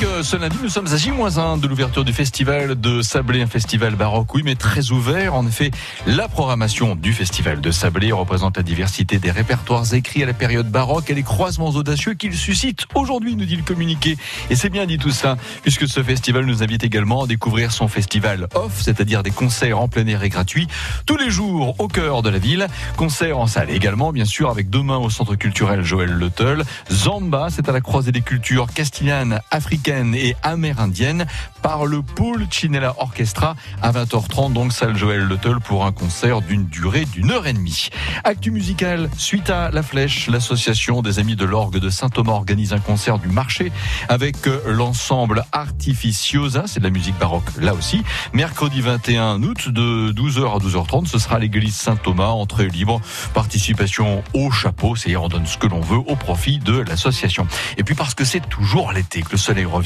Vous savez que ce lundi, nous sommes à J-1 de l'ouverture du festival de Sablé, un festival baroque, oui, mais très ouvert. En effet, la programmation du festival de Sablé représente la diversité des répertoires écrits à la période baroque et les croisements audacieux qu'il suscite aujourd'hui, nous dit le communiqué. Et c'est bien dit tout ça, puisque ce festival nous invite également à découvrir son festival off, c'est-à-dire des concerts en plein air et gratuits, tous les jours au cœur de la ville. Concerts en salle également, bien sûr, avec demain au centre culturel Joël Letel. Zamba, c'est à la croisée des cultures castillanes, africaines, et amérindienne par le Paul Chinella Orchestra à 20h30, donc salle Joël Letel pour un concert d'une durée d'une heure et demie. Actu musical, suite à La Flèche, l'association des Amis de l'Orgue de Saint-Thomas organise un concert du marché avec euh, l'ensemble Artificiosa, c'est de la musique baroque là aussi. Mercredi 21 août de 12h à 12h30, ce sera l'église Saint-Thomas, entrée libre, participation au chapeau, c'est-à-dire on donne ce que l'on veut au profit de l'association. Et puis parce que c'est toujours l'été que le soleil revient,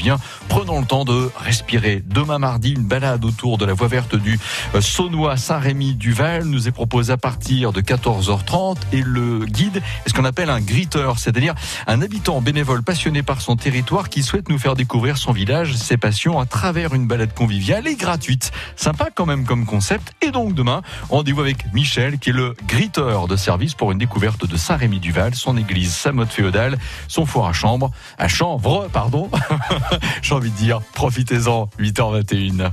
prenons le temps de respirer. Demain mardi, une balade autour de la voie verte du euh, Saunois Saint-Rémy-du-Val nous est proposée à partir de 14h30 et le guide est ce qu'on appelle un greeter, c'est-à-dire un habitant bénévole passionné par son territoire qui souhaite nous faire découvrir son village, ses passions à travers une balade conviviale et gratuite. Sympa quand même comme concept. Et donc demain, rendez-vous avec Michel qui est le greeter de service pour une découverte de Saint-Rémy-du-Val, son église, sa mode féodale, son four à chambre, à chanvre, pardon. J'ai envie de dire, profitez-en, 8h21.